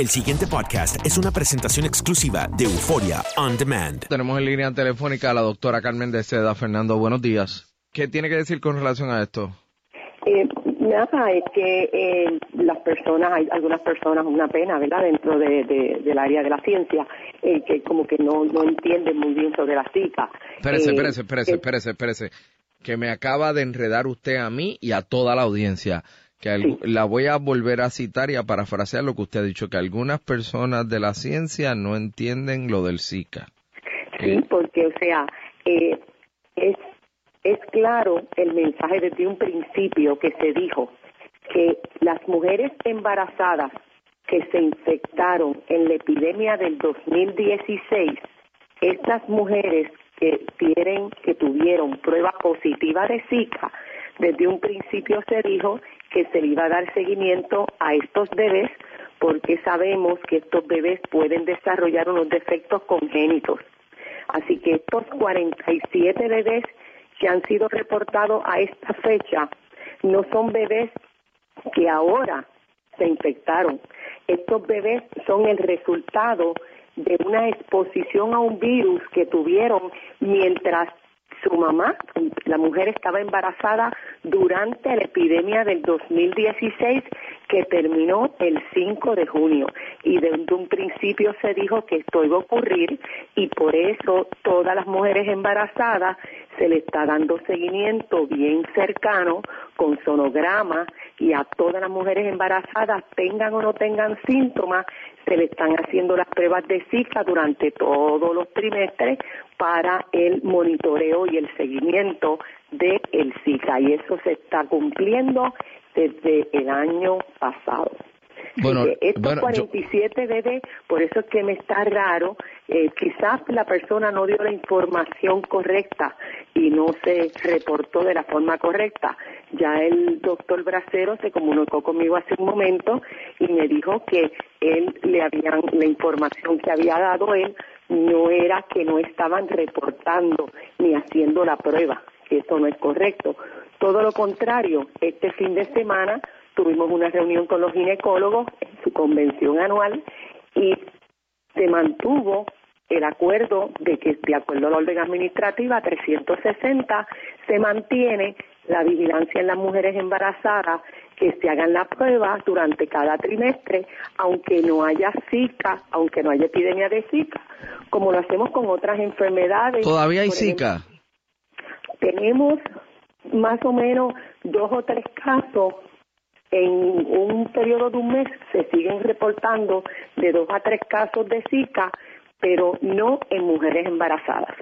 El siguiente podcast es una presentación exclusiva de Euforia On Demand. Tenemos en línea telefónica a la doctora Carmen de Seda. Fernando, buenos días. ¿Qué tiene que decir con relación a esto? Eh, nada, es que eh, las personas, hay algunas personas, una pena, ¿verdad?, dentro de, de- del área de la ciencia, eh, que como que no, no entienden muy bien sobre la. Espérese, Eh, espérese, espérese, eh, espérese, espérese. Que me acaba de enredar usted a mí y a toda la audiencia. Que la voy a volver a citar y a parafrasear lo que usted ha dicho, que algunas personas de la ciencia no entienden lo del Zika. Sí, porque, o sea, eh, es, es claro el mensaje desde un principio que se dijo que las mujeres embarazadas que se infectaron en la epidemia del 2016, estas mujeres que tienen, que tuvieron prueba positiva de Zika, desde un principio se dijo que se le iba a dar seguimiento a estos bebés porque sabemos que estos bebés pueden desarrollar unos defectos congénitos. Así que estos 47 bebés que han sido reportados a esta fecha no son bebés que ahora se infectaron. Estos bebés son el resultado de una exposición a un virus que tuvieron mientras su mamá, la mujer estaba embarazada durante la epidemia del 2016 que terminó el 5 de junio. Y desde un principio se dijo que esto iba a ocurrir y por eso todas las mujeres embarazadas se le está dando seguimiento bien cercano con sonograma y a todas las mujeres embarazadas tengan o no tengan síntomas se le están haciendo las pruebas de Zika durante todos los trimestres para el monitoreo y el seguimiento de el Zika y eso se está cumpliendo desde el año pasado. Bueno, que estos bueno, yo- 47 bebés, por eso es que me está raro, eh, quizás la persona no dio la información correcta y no se reportó de la forma correcta. Ya el doctor Bracero se comunicó conmigo hace un momento y me dijo que él le habían, la información que había dado él no era que no estaban reportando ni haciendo la prueba, que eso no es correcto. Todo lo contrario, este fin de semana tuvimos una reunión con los ginecólogos en su convención anual y se mantuvo el acuerdo de que, de acuerdo a la orden administrativa 360, se mantiene la vigilancia en las mujeres embarazadas, que se hagan las pruebas durante cada trimestre, aunque no haya Zika, aunque no haya epidemia de Zika, como lo hacemos con otras enfermedades. ¿Todavía hay Zika? tenemos más o menos dos o tres casos en un periodo de un mes se siguen reportando de dos a tres casos de Zika, pero no en mujeres embarazadas.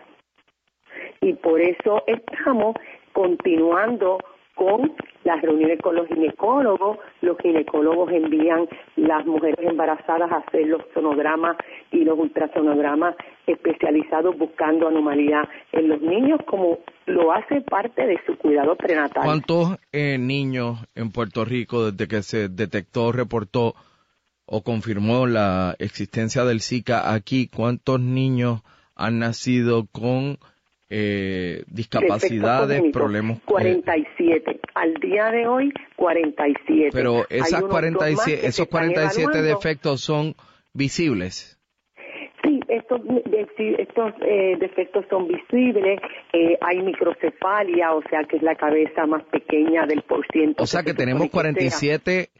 Y por eso estamos continuando con las reuniones con los ginecólogos, los ginecólogos envían las mujeres embarazadas a hacer los sonogramas y los ultrasonogramas especializados buscando anomalía en los niños como lo hace parte de su cuidado prenatal. ¿Cuántos eh, niños en Puerto Rico desde que se detectó, reportó o confirmó la existencia del Zika aquí, cuántos niños han nacido con eh, discapacidades, problemas. 47. Al día de hoy, 47. Pero esas 47, esos 47 defectos son visibles. Sí, estos, estos eh, defectos son visibles. Eh, hay microcefalia, o sea que es la cabeza más pequeña del porciento. O sea que, tenemos 47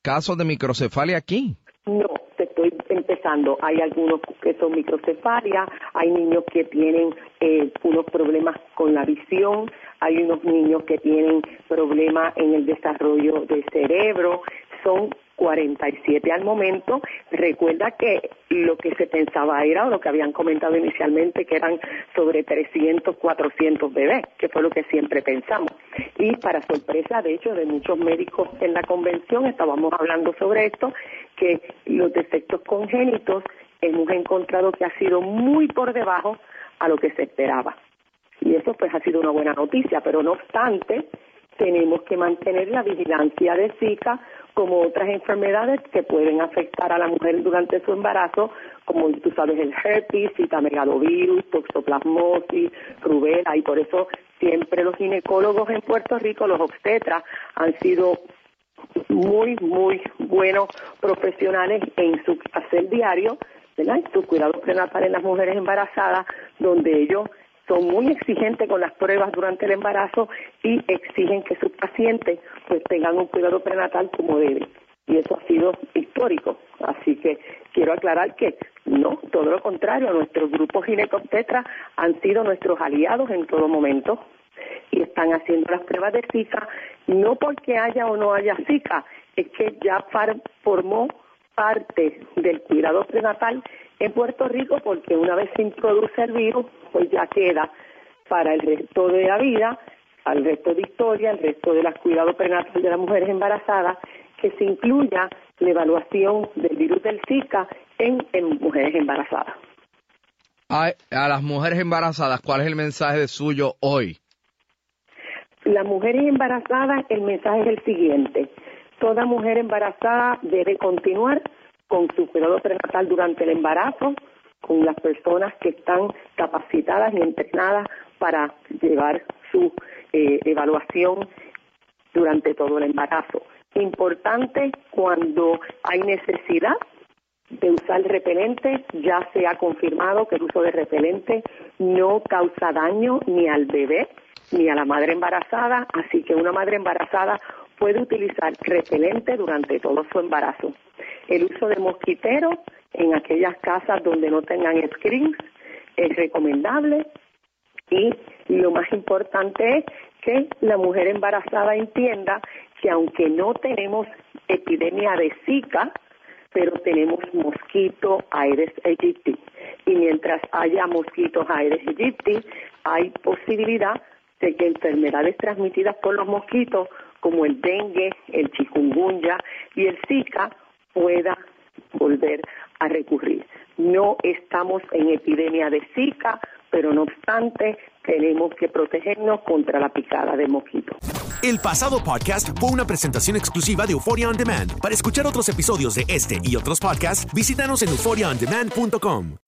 casos de microcefalia aquí. No, te estoy empezando. Hay algunos que son microcefalia, hay niños que tienen eh, unos problemas con la visión, hay unos niños que tienen problemas en el desarrollo del cerebro. Son 47 al momento. Recuerda que lo que se pensaba era, o lo que habían comentado inicialmente, que eran sobre 300, 400 bebés, que fue lo que siempre pensamos. Y para sorpresa, de hecho, de muchos médicos en la convención, estábamos hablando sobre esto, que los defectos congénitos hemos encontrado que ha sido muy por debajo a lo que se esperaba. Y eso pues ha sido una buena noticia, pero no obstante, tenemos que mantener la vigilancia de Zika como otras enfermedades que pueden afectar a la mujer durante su embarazo, como tú sabes el herpes, citamegalovirus, toxoplasmosis, rubela, y por eso siempre los ginecólogos en Puerto Rico, los obstetras, han sido muy, muy buenos profesionales en su hacer diario, ¿verdad? En su cuidado prenatal en las mujeres embarazadas, donde ellos son muy exigentes con las pruebas durante el embarazo y exigen que sus pacientes pues tengan un cuidado prenatal como debe. Y eso ha sido histórico. Así que quiero aclarar que no, todo lo contrario, nuestros grupos ginecobstetras han sido nuestros aliados en todo momento y están haciendo las pruebas de Zika, no porque haya o no haya Zika, es que ya formó parte del cuidado prenatal en Puerto Rico porque una vez se introduce el virus, pues ya queda para el resto de la vida, al resto de historia, el resto de los cuidados prenatales de las mujeres embarazadas, que se incluya la evaluación del virus del Zika en, mujeres embarazadas. A, a las mujeres embarazadas, ¿cuál es el mensaje suyo hoy? Las mujeres embarazadas, el mensaje es el siguiente. Toda mujer embarazada debe continuar con su cuidado prenatal durante el embarazo, con las personas que están capacitadas y entrenadas para llevar su eh, evaluación durante todo el embarazo. Importante cuando hay necesidad de usar repelente, ya se ha confirmado que el uso de repelente no causa daño ni al bebé ni a la madre embarazada, así que una madre embarazada puede utilizar repelente durante todo su embarazo. El uso de mosquitero en aquellas casas donde no tengan screens es recomendable y lo más importante es que la mujer embarazada entienda que aunque no tenemos epidemia de Zika, pero tenemos mosquito Aedes aegypti. Y mientras haya mosquitos Aedes aegypti, hay posibilidad de que enfermedades transmitidas por los mosquitos como el dengue, el chikungunya y el zika pueda volver a recurrir. No estamos en epidemia de zika, pero no obstante tenemos que protegernos contra la picada de mosquitos. El pasado podcast fue una presentación exclusiva de Euphoria On Demand. Para escuchar otros episodios de este y otros podcasts, visítanos en euphoriaondemand.com.